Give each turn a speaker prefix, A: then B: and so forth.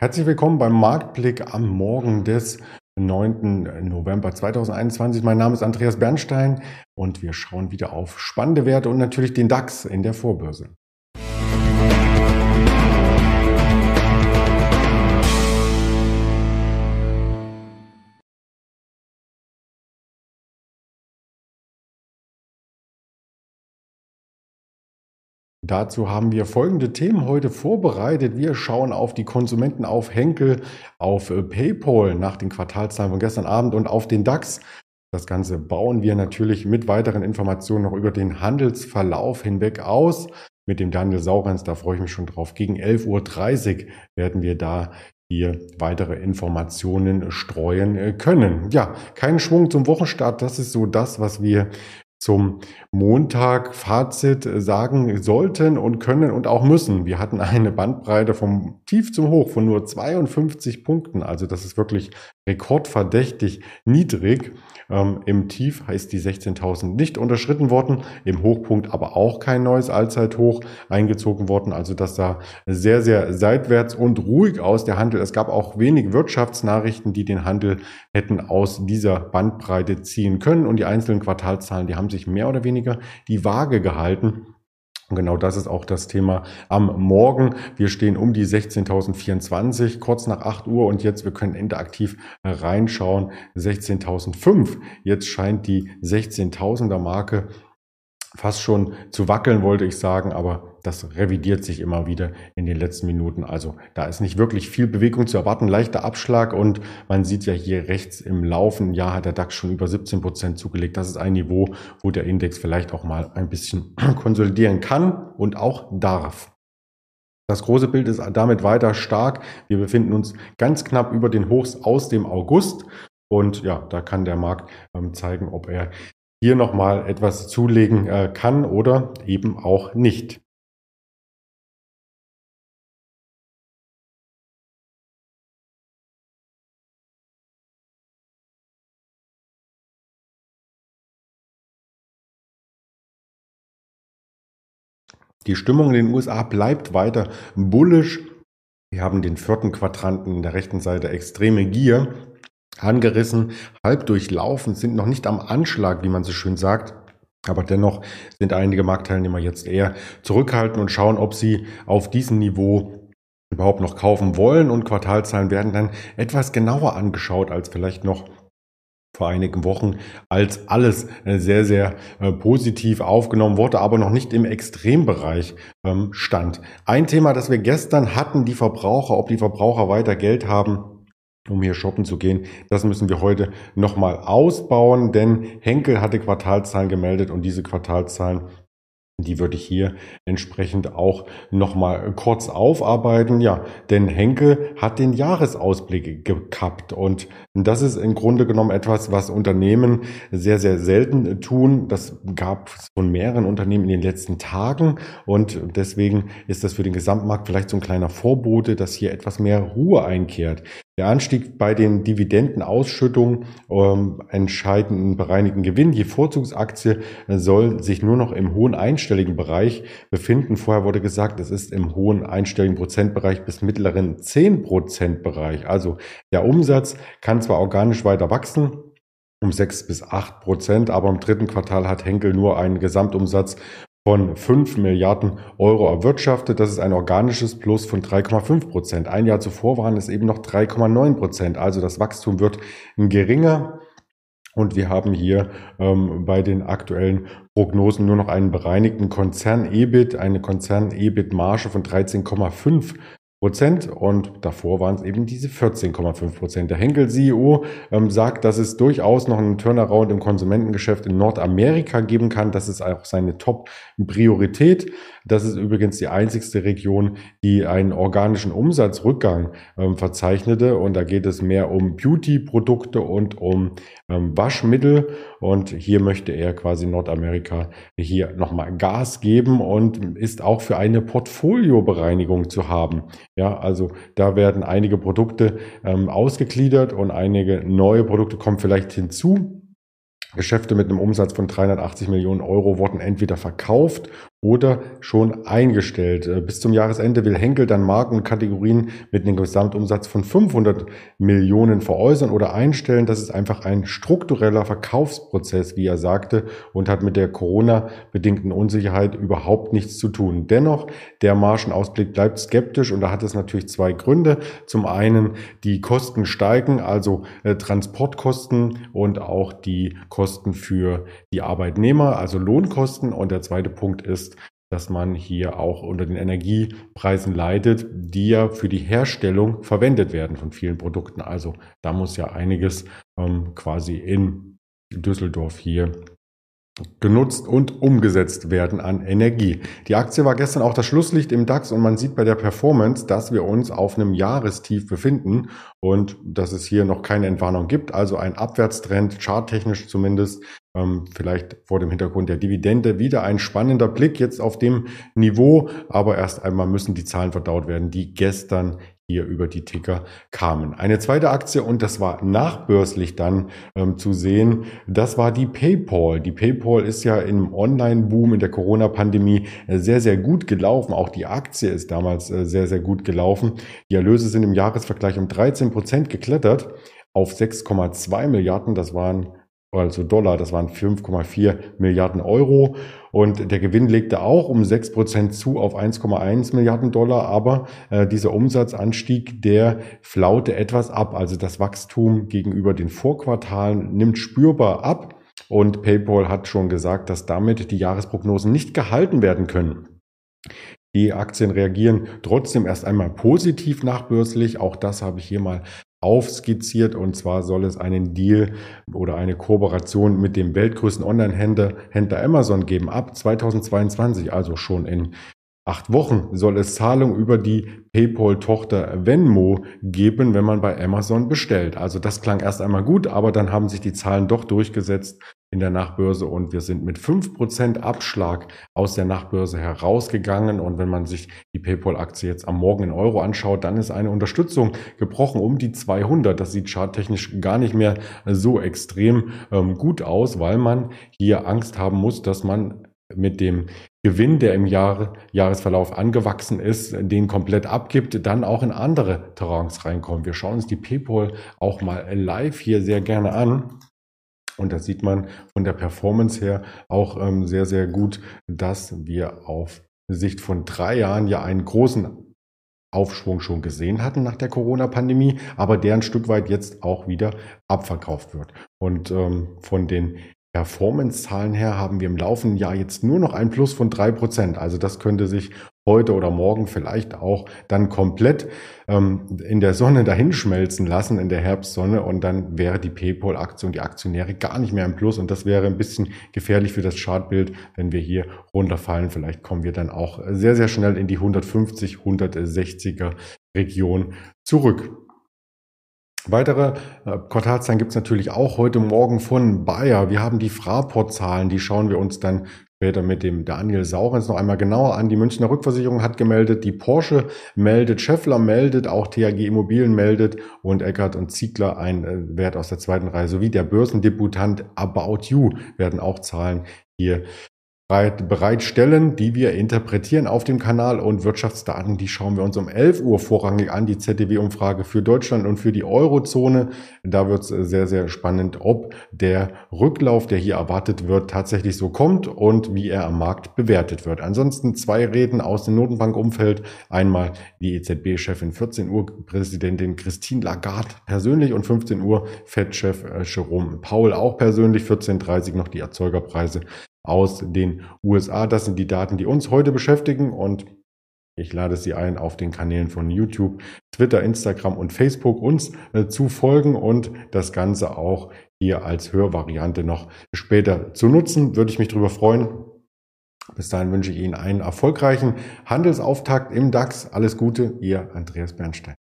A: Herzlich willkommen beim Marktblick am Morgen des 9. November 2021. Mein Name ist Andreas Bernstein und wir schauen wieder auf spannende Werte und natürlich den DAX in der Vorbörse. Dazu haben wir folgende Themen heute vorbereitet. Wir schauen auf die Konsumenten, auf Henkel, auf äh, PayPal nach den Quartalszahlen von gestern Abend und auf den DAX. Das Ganze bauen wir natürlich mit weiteren Informationen noch über den Handelsverlauf hinweg aus. Mit dem Daniel Saurens, da freue ich mich schon drauf. Gegen 11.30 Uhr werden wir da hier weitere Informationen streuen äh, können. Ja, kein Schwung zum Wochenstart. Das ist so das, was wir zum Montag Fazit sagen sollten und können und auch müssen. Wir hatten eine Bandbreite vom Tief zum Hoch von nur 52 Punkten. Also das ist wirklich rekordverdächtig niedrig. Ähm, Im Tief heißt die 16.000 nicht unterschritten worden, im Hochpunkt aber auch kein neues Allzeithoch eingezogen worden. Also das sah sehr, sehr seitwärts und ruhig aus, der Handel. Es gab auch wenig Wirtschaftsnachrichten, die den Handel hätten aus dieser Bandbreite ziehen können. Und die einzelnen Quartalzahlen, die haben sich mehr oder weniger die Waage gehalten. Und genau das ist auch das Thema am Morgen. Wir stehen um die 16.024, kurz nach 8 Uhr und jetzt, wir können interaktiv reinschauen, 16.005. Jetzt scheint die 16.000er Marke fast schon zu wackeln, wollte ich sagen, aber das revidiert sich immer wieder in den letzten Minuten. Also da ist nicht wirklich viel Bewegung zu erwarten, leichter Abschlag und man sieht ja hier rechts im laufenden Jahr hat der DAX schon über 17 Prozent zugelegt. Das ist ein Niveau, wo der Index vielleicht auch mal ein bisschen konsolidieren kann und auch darf. Das große Bild ist damit weiter stark. Wir befinden uns ganz knapp über den Hochs aus dem August. Und ja, da kann der Markt ähm, zeigen, ob er hier nochmal etwas zulegen äh, kann oder eben auch nicht. Die Stimmung in den USA bleibt weiter bullisch. Wir haben den vierten Quadranten in der rechten Seite extreme Gier angerissen, halb durchlaufen, sind noch nicht am Anschlag, wie man so schön sagt. Aber dennoch sind einige Marktteilnehmer jetzt eher zurückhaltend und schauen, ob sie auf diesem Niveau überhaupt noch kaufen wollen. Und Quartalzahlen werden dann etwas genauer angeschaut als vielleicht noch vor einigen Wochen, als alles äh, sehr, sehr äh, positiv aufgenommen wurde, aber noch nicht im Extrembereich ähm, stand. Ein Thema, das wir gestern hatten, die Verbraucher, ob die Verbraucher weiter Geld haben, um hier shoppen zu gehen. Das müssen wir heute nochmal ausbauen, denn Henkel hatte Quartalzahlen gemeldet und diese Quartalzahlen die würde ich hier entsprechend auch nochmal kurz aufarbeiten. Ja, denn Henkel hat den Jahresausblick gekappt und das ist im Grunde genommen etwas, was Unternehmen sehr, sehr selten tun. Das gab es von mehreren Unternehmen in den letzten Tagen und deswegen ist das für den Gesamtmarkt vielleicht so ein kleiner Vorbote, dass hier etwas mehr Ruhe einkehrt. Der Anstieg bei den Dividendenausschüttungen ähm, entscheidenden bereinigten Gewinn. Die Vorzugsaktie soll sich nur noch im hohen einstelligen Bereich befinden. Vorher wurde gesagt, es ist im hohen einstelligen Prozentbereich bis mittleren 10 Bereich. Also der Umsatz kann zwar organisch weiter wachsen, um 6 bis 8 Prozent, aber im dritten Quartal hat Henkel nur einen Gesamtumsatz von 5 Milliarden Euro erwirtschaftet. Das ist ein organisches Plus von 3,5 Prozent. Ein Jahr zuvor waren es eben noch 3,9 Prozent. Also das Wachstum wird geringer. Und wir haben hier ähm, bei den aktuellen Prognosen nur noch einen bereinigten Konzern-EBIT, eine Konzern-EBIT-Marge von 13,5 Prozent und davor waren es eben diese 14,5 Prozent. Der Henkel-CEO ähm, sagt, dass es durchaus noch einen Turnaround im Konsumentengeschäft in Nordamerika geben kann. Das ist auch seine Top-Priorität. Das ist übrigens die einzigste Region, die einen organischen Umsatzrückgang ähm, verzeichnete. Und da geht es mehr um Beauty-Produkte und um ähm, Waschmittel. Und hier möchte er quasi Nordamerika hier nochmal Gas geben und ist auch für eine Portfoliobereinigung zu haben. Ja, also da werden einige Produkte ähm, ausgegliedert und einige neue Produkte kommen vielleicht hinzu. Geschäfte mit einem Umsatz von 380 Millionen Euro wurden entweder verkauft oder schon eingestellt. Äh, bis zum Jahresende will Henkel dann Marken und Kategorien mit einem Gesamtumsatz von 500 Millionen veräußern oder einstellen. Das ist einfach ein struktureller Verkaufsprozess, wie er sagte, und hat mit der Corona-bedingten Unsicherheit überhaupt nichts zu tun. Dennoch, der Margenausblick bleibt skeptisch und da hat es natürlich zwei Gründe. Zum einen, die Kosten steigen, also äh, Transportkosten und auch die Kosten für die Arbeitnehmer, also Lohnkosten. Und der zweite Punkt ist, dass man hier auch unter den Energiepreisen leidet, die ja für die Herstellung verwendet werden von vielen Produkten. Also da muss ja einiges ähm, quasi in Düsseldorf hier genutzt und umgesetzt werden an Energie. Die Aktie war gestern auch das Schlusslicht im DAX und man sieht bei der Performance, dass wir uns auf einem Jahrestief befinden und dass es hier noch keine Entwarnung gibt, also ein Abwärtstrend, charttechnisch zumindest, ähm, vielleicht vor dem Hintergrund der Dividende wieder ein spannender Blick jetzt auf dem Niveau, aber erst einmal müssen die Zahlen verdaut werden, die gestern hier über die Ticker kamen. Eine zweite Aktie, und das war nachbörslich dann ähm, zu sehen, das war die PayPal. Die PayPal ist ja im Online-Boom in der Corona-Pandemie äh, sehr, sehr gut gelaufen. Auch die Aktie ist damals äh, sehr, sehr gut gelaufen. Die Erlöse sind im Jahresvergleich um 13 Prozent geklettert auf 6,2 Milliarden. Das waren also Dollar, das waren 5,4 Milliarden Euro. Und der Gewinn legte auch um 6 Prozent zu auf 1,1 Milliarden Dollar. Aber äh, dieser Umsatzanstieg, der flaute etwas ab. Also das Wachstum gegenüber den Vorquartalen nimmt spürbar ab. Und PayPal hat schon gesagt, dass damit die Jahresprognosen nicht gehalten werden können. Die Aktien reagieren trotzdem erst einmal positiv nachbörslich. Auch das habe ich hier mal aufskizziert. Und zwar soll es einen Deal oder eine Kooperation mit dem weltgrößten Online-Händler Händler Amazon geben. Ab 2022, also schon in acht Wochen, soll es Zahlung über die PayPal-Tochter Venmo geben, wenn man bei Amazon bestellt. Also das klang erst einmal gut, aber dann haben sich die Zahlen doch durchgesetzt in der Nachbörse und wir sind mit fünf Prozent Abschlag aus der Nachbörse herausgegangen. Und wenn man sich die PayPal-Aktie jetzt am Morgen in Euro anschaut, dann ist eine Unterstützung gebrochen um die 200. Das sieht charttechnisch gar nicht mehr so extrem ähm, gut aus, weil man hier Angst haben muss, dass man mit dem Gewinn, der im Jahr, Jahresverlauf angewachsen ist, den komplett abgibt, dann auch in andere Terrains reinkommt. Wir schauen uns die PayPal auch mal live hier sehr gerne an. Und da sieht man von der Performance her auch ähm, sehr, sehr gut, dass wir auf Sicht von drei Jahren ja einen großen Aufschwung schon gesehen hatten nach der Corona-Pandemie, aber der ein Stück weit jetzt auch wieder abverkauft wird. Und ähm, von den Performance-Zahlen her haben wir im laufenden Jahr jetzt nur noch ein Plus von drei Prozent. Also das könnte sich heute oder morgen vielleicht auch dann komplett ähm, in der Sonne dahinschmelzen lassen, in der Herbstsonne. Und dann wäre die PayPal-Aktie und die Aktionäre gar nicht mehr im Plus. Und das wäre ein bisschen gefährlich für das Chartbild, wenn wir hier runterfallen. Vielleicht kommen wir dann auch sehr, sehr schnell in die 150, 160er Region zurück. Weitere äh, Quartalzahlen gibt es natürlich auch heute Morgen von Bayer. Wir haben die Fraport-Zahlen, die schauen wir uns dann später mit dem Daniel Saurens noch einmal genauer an. Die Münchner Rückversicherung hat gemeldet, die Porsche meldet, Scheffler meldet, auch THG Immobilien meldet und Eckert und Ziegler ein äh, Wert aus der zweiten Reihe sowie der Börsendebutant About You werden auch Zahlen hier bereitstellen, die wir interpretieren auf dem Kanal und Wirtschaftsdaten, die schauen wir uns um 11 Uhr vorrangig an, die ZDW-Umfrage für Deutschland und für die Eurozone. Da wird es sehr, sehr spannend, ob der Rücklauf, der hier erwartet wird, tatsächlich so kommt und wie er am Markt bewertet wird. Ansonsten zwei Reden aus dem Notenbankumfeld. Einmal die EZB-Chefin 14 Uhr, Präsidentin Christine Lagarde persönlich und 15 Uhr Fed-Chef äh, Jerome Paul auch persönlich. 14.30 Uhr noch die Erzeugerpreise aus den USA. Das sind die Daten, die uns heute beschäftigen und ich lade Sie ein, auf den Kanälen von YouTube, Twitter, Instagram und Facebook uns äh, zu folgen und das Ganze auch hier als Hörvariante noch später zu nutzen. Würde ich mich darüber freuen. Bis dahin wünsche ich Ihnen einen erfolgreichen Handelsauftakt im DAX. Alles Gute, Ihr Andreas Bernstein.